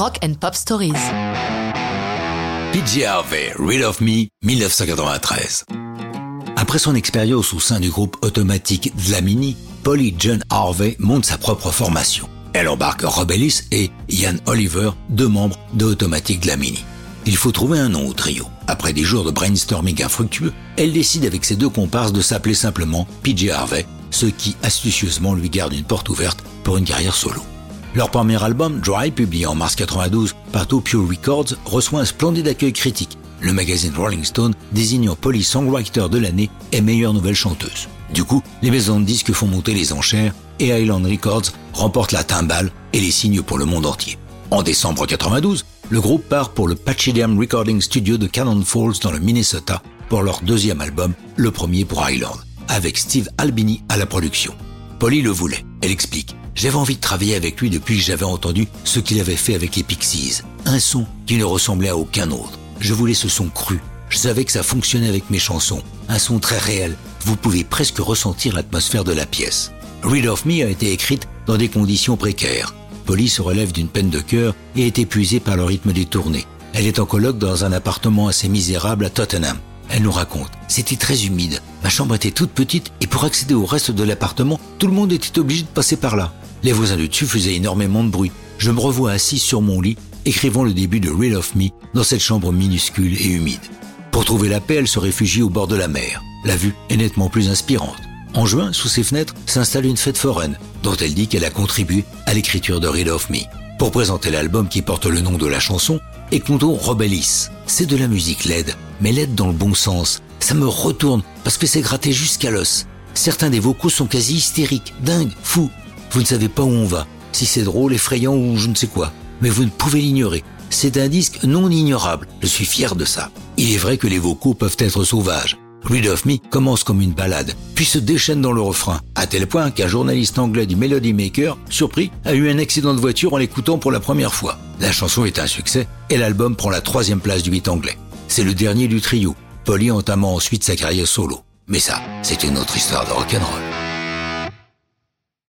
Rock and Pop Stories. PJ Harvey, Rid of Me, 1993. Après son expérience au sein du groupe automatique Dlamini, Polly John Harvey monte sa propre formation. Elle embarque Rob Ellis et Ian Oliver, deux membres de Automatic Dlamini. Il faut trouver un nom au trio. Après des jours de brainstorming infructueux, elle décide avec ses deux comparses de s'appeler simplement PJ Harvey, ce qui astucieusement lui garde une porte ouverte pour une carrière solo. Leur premier album, Dry, publié en mars 92 par Tokyo Records, reçoit un splendide accueil critique. Le magazine Rolling Stone désignant Polly Songwriter de l'année et meilleure nouvelle chanteuse. Du coup, les maisons de disques font monter les enchères et Island Records remporte la timbale et les signes pour le monde entier. En décembre 92, le groupe part pour le Patchidium Recording Studio de Cannon Falls dans le Minnesota pour leur deuxième album, le premier pour Island, avec Steve Albini à la production. Polly le voulait. Elle explique. J'avais envie de travailler avec lui depuis que j'avais entendu ce qu'il avait fait avec les Pixies. Un son qui ne ressemblait à aucun autre. Je voulais ce son cru. Je savais que ça fonctionnait avec mes chansons. Un son très réel. Vous pouvez presque ressentir l'atmosphère de la pièce. Read of Me a été écrite dans des conditions précaires. Polly se relève d'une peine de cœur et est épuisée par le rythme des tournées. Elle est en colloque dans un appartement assez misérable à Tottenham. Elle nous raconte. C'était très humide. Ma chambre était toute petite et pour accéder au reste de l'appartement, tout le monde était obligé de passer par là. Les voisins du dessus faisaient énormément de bruit. Je me revois assis sur mon lit, écrivant le début de Real of Me dans cette chambre minuscule et humide. Pour trouver la paix, elle se réfugie au bord de la mer. La vue est nettement plus inspirante. En juin, sous ses fenêtres, s'installe une fête foraine, dont elle dit qu'elle a contribué à l'écriture de Real of Me. Pour présenter l'album qui porte le nom de la chanson, écoutons Robelis. C'est de la musique laide, mais laide dans le bon sens. Ça me retourne parce que c'est gratté jusqu'à l'os. Certains des vocaux sont quasi hystériques, dingues, fous. Vous ne savez pas où on va, si c'est drôle, effrayant ou je ne sais quoi. Mais vous ne pouvez l'ignorer. C'est un disque non ignorable. Je suis fier de ça. Il est vrai que les vocaux peuvent être sauvages. Read of Me commence comme une balade, puis se déchaîne dans le refrain, à tel point qu'un journaliste anglais du Melody Maker, surpris, a eu un accident de voiture en l'écoutant pour la première fois. La chanson est un succès et l'album prend la troisième place du hit anglais. C'est le dernier du trio, Polly entamant ensuite sa carrière solo. Mais ça, c'est une autre histoire de rock'n'roll.